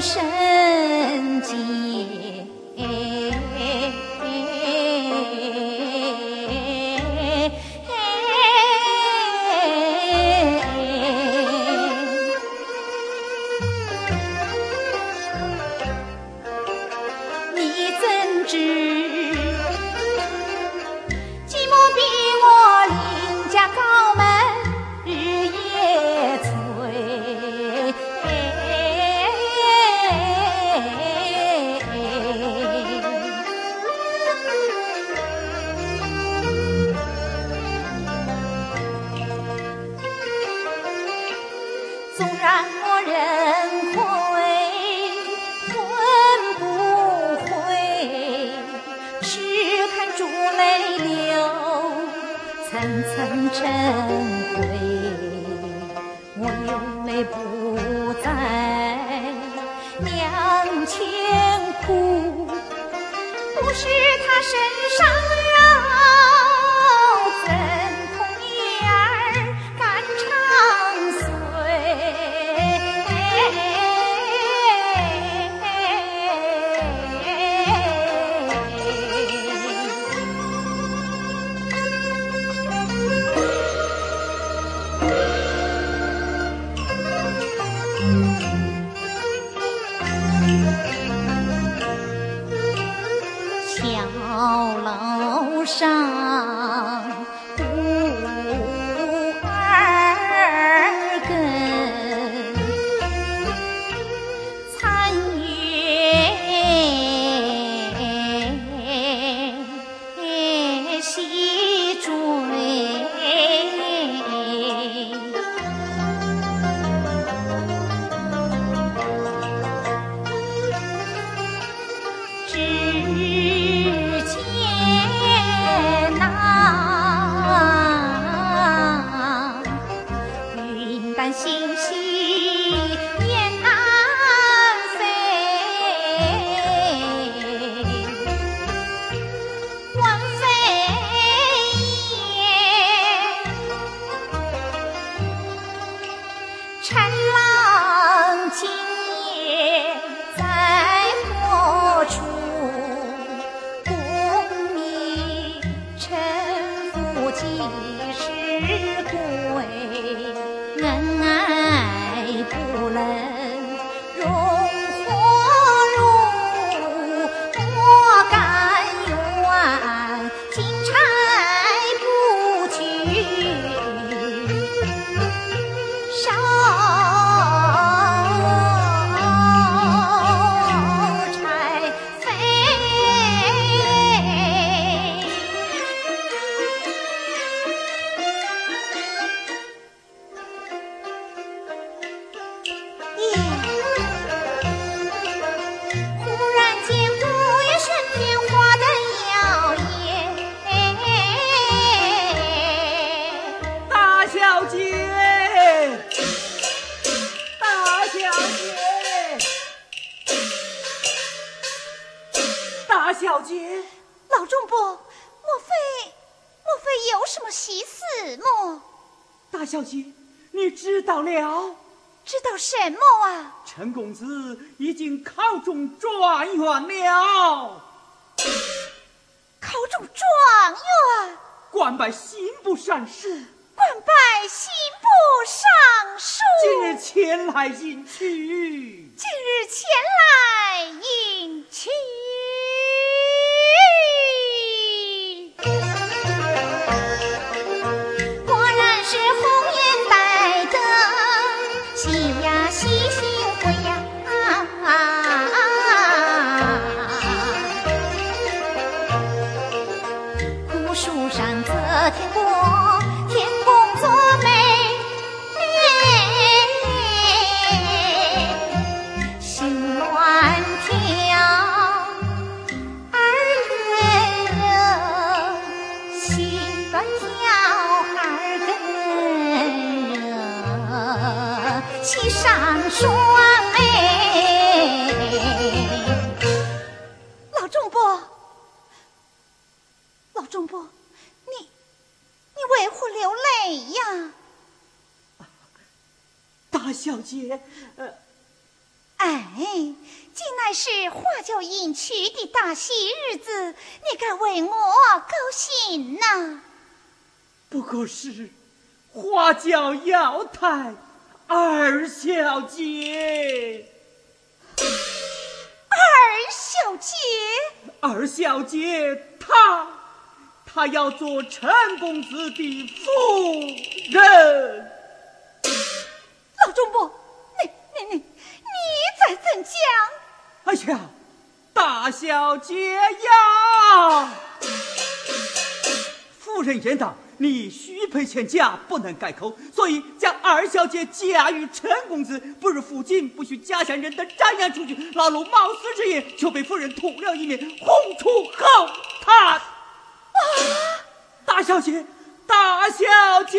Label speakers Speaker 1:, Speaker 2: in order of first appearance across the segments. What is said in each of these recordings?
Speaker 1: 生机。魂成灰，我有泪不在娘前哭，不是他生。上。
Speaker 2: 到了？
Speaker 3: 知道什么啊？
Speaker 2: 陈公子已经考中状元了。
Speaker 3: 考中状元，
Speaker 2: 官拜刑部尚书。
Speaker 3: 官拜刑部尚书，
Speaker 2: 今日前来迎娶。小姐，呃，
Speaker 4: 哎，今乃是花轿迎娶的大喜日子，你该为我高兴呐。
Speaker 2: 不过是花轿要太二小姐，
Speaker 4: 二小姐，
Speaker 2: 二小姐，她她要做陈公子的夫人。
Speaker 4: 老中伯，你你你你在怎讲？
Speaker 2: 哎呀，大小姐呀！夫人言道：“你许配前家不能改口，所以将二小姐嫁与陈公子。不如父亲不许家乡人等瞻仰出去，老奴冒死之言就被夫人吐了一面，轰出后堂。”啊！大小姐，大小姐！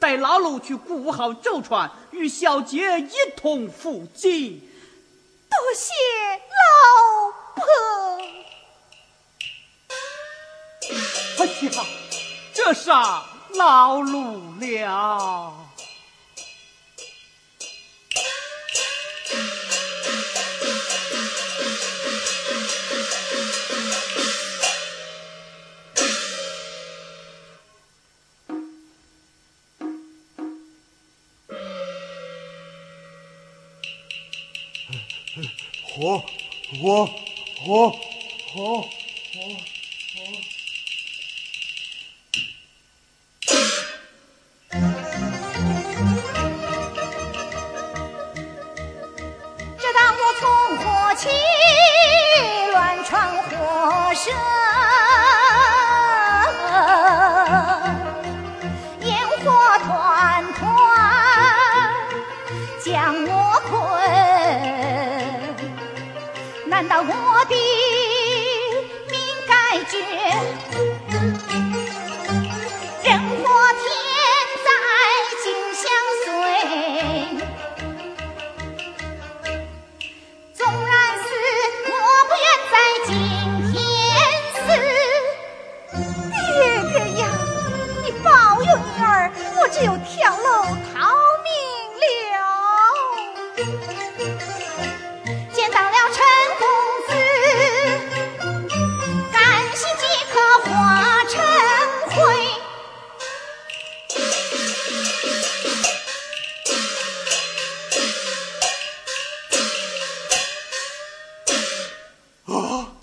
Speaker 2: 带老奴去顾好舟船，与小姐一同赴京。
Speaker 4: 多谢老婆。
Speaker 2: 哎呀！这是老奴了。
Speaker 1: 我我我我打
Speaker 2: 工 Oh.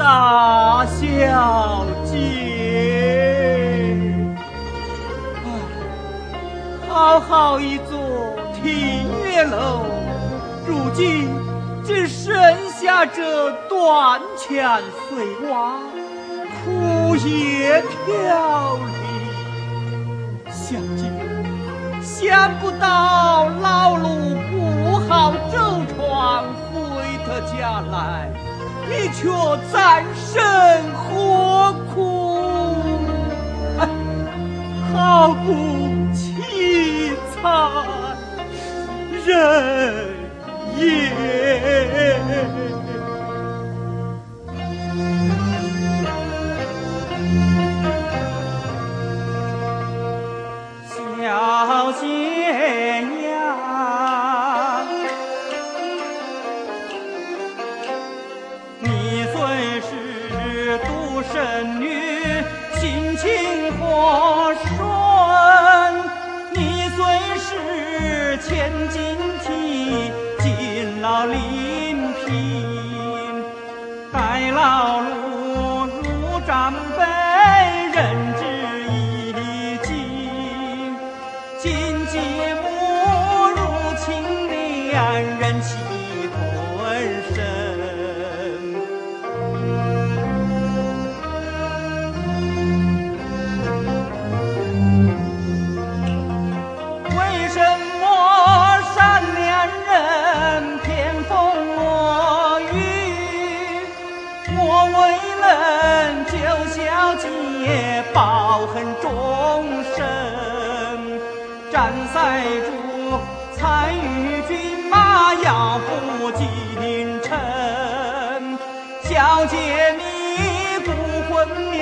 Speaker 2: 大小姐。好好一座体月楼，如今只剩下这断墙碎瓦，枯叶飘零。小姐，想不到老奴不好舟船回得家来。你却再生何苦？好不凄惨人也。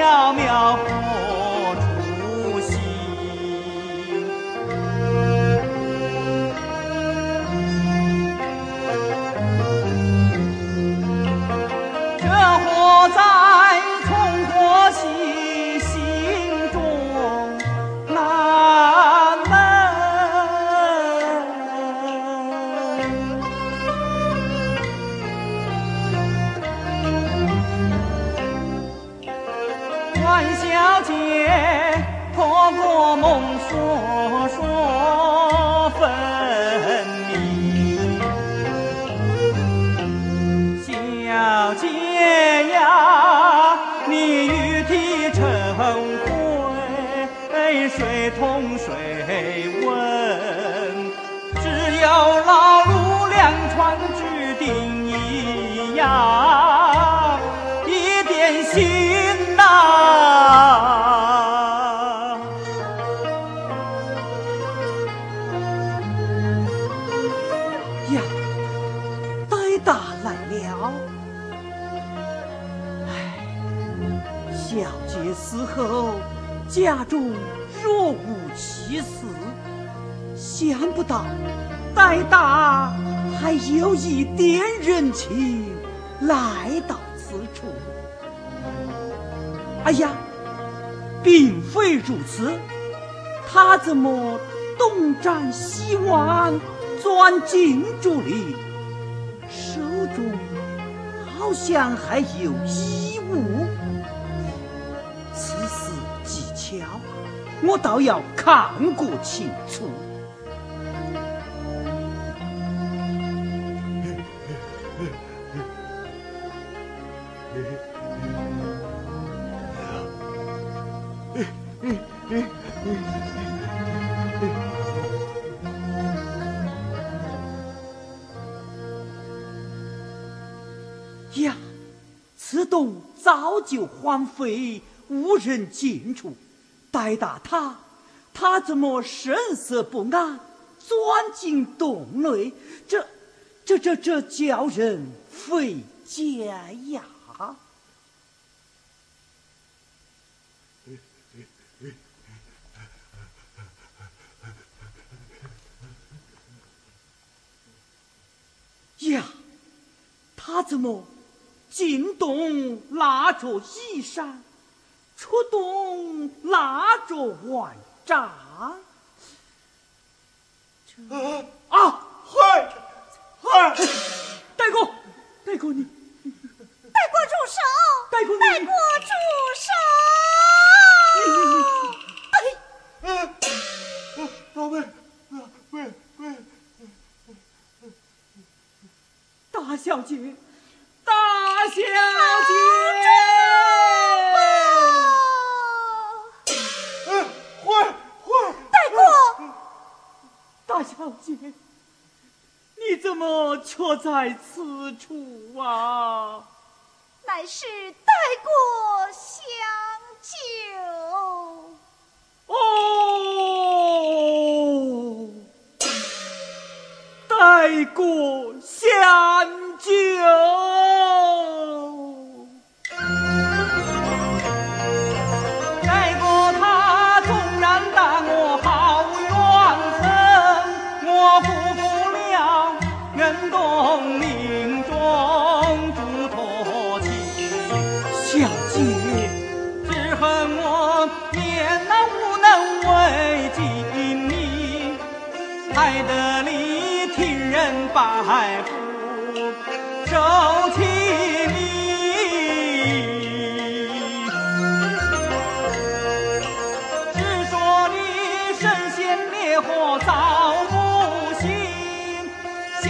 Speaker 2: 渺渺小姐死后，家中若无其事，想不到呆大还有一点人情来到此处。哎呀，并非如此，他怎么东张西望，钻进竹里，手中好像还有衣物？蹊跷，我倒要看个清楚。呀，此洞早就荒废，无人进出。呆大他，他怎么神色不安，钻进洞内？这、这、这、这叫人费解呀！呀，他怎么进洞拉着衣裳，出动蜡烛万丈啊啊嗨嗨带过带过你
Speaker 3: 带过住手
Speaker 2: 带过你
Speaker 3: 带过住手
Speaker 5: 宝贝喂喂
Speaker 2: 大小姐大小姐
Speaker 1: 大
Speaker 2: 小姐你怎么却在此处啊？
Speaker 1: 乃是带过香酒
Speaker 2: 哦！带过香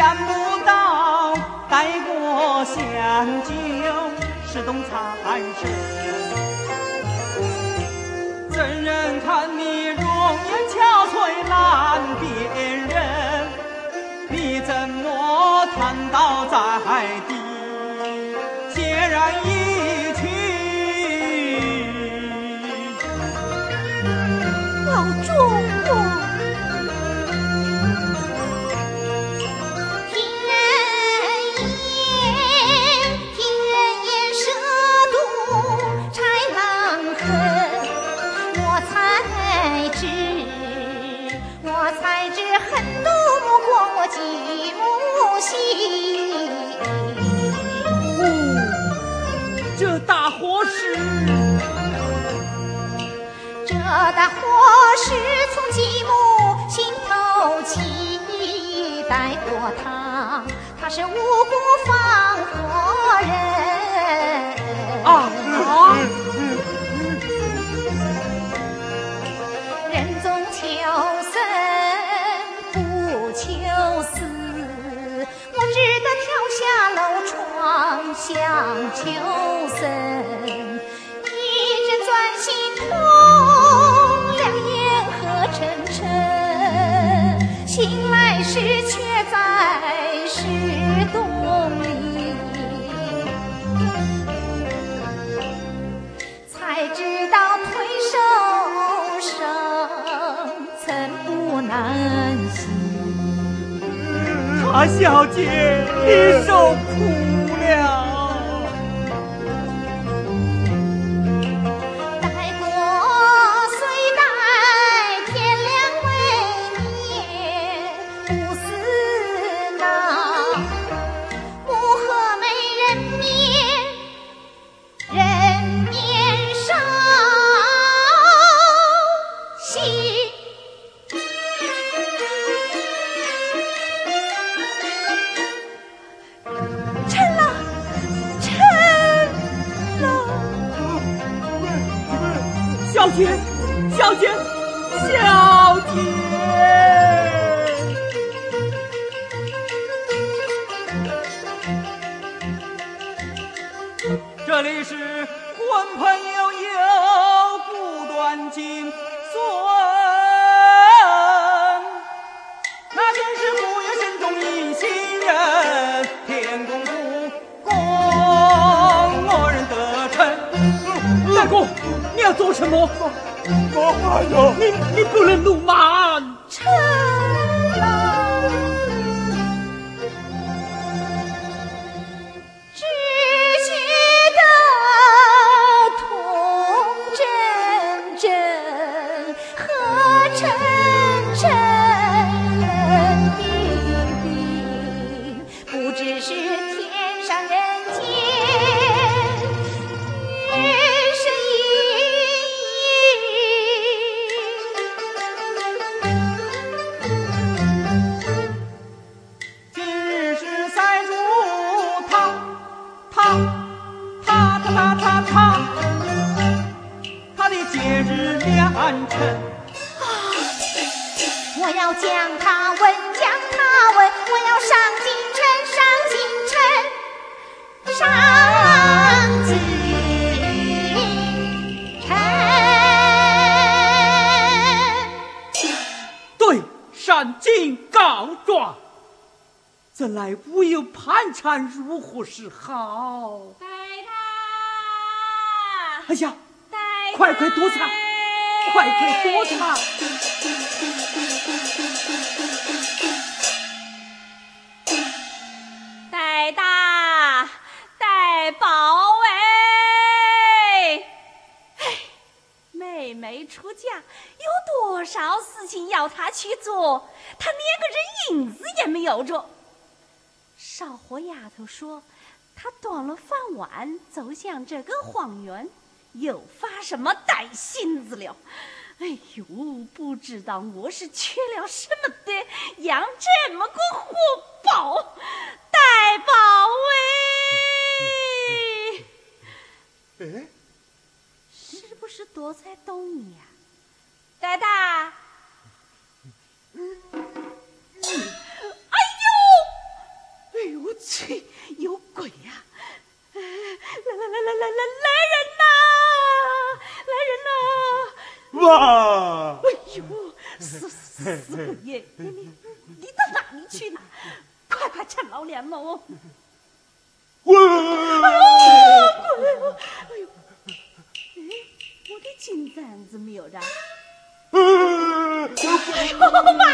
Speaker 2: 看不到，带过香酒，是冬残生。怎忍看你容颜憔悴，难辨人。你怎么瘫倒在地，孑然一去。
Speaker 1: 老主。我的火石从继母心头起带过她她是无辜犯是，才知道退烧声怎不难行。
Speaker 2: 他小姐你受苦。小姐。要做什么？
Speaker 6: 妈妈呀，
Speaker 2: 你你不能辱骂
Speaker 1: 赶紧告状。
Speaker 2: 怎来无有盘缠，如何是好？
Speaker 1: 带他！
Speaker 2: 哎呀，快快躲藏，快快躲藏！
Speaker 1: 带大，带宝。没出嫁，有多少事情要他去做，他连个人影子也没有着。少伙丫头说，他端了饭碗走向这个荒原，又发什么呆心子了？哎呦，不知道我是缺了什么的，养这么个活宝，呆宝 哎！
Speaker 5: 哎，
Speaker 1: 是躲在洞里呀、呆呆？嗯嗯哎呦，哎呦我去，有鬼呀、来来来来来来来人呐！来人呐！
Speaker 5: 哇！
Speaker 1: 哎呦，死死死鬼耶！你你你到哪里去呢？快快趁老脸喽！
Speaker 5: 哇！
Speaker 1: 哎呦，哎，我的金簪子没有着。
Speaker 5: 呃
Speaker 1: 哎呦，妈妈！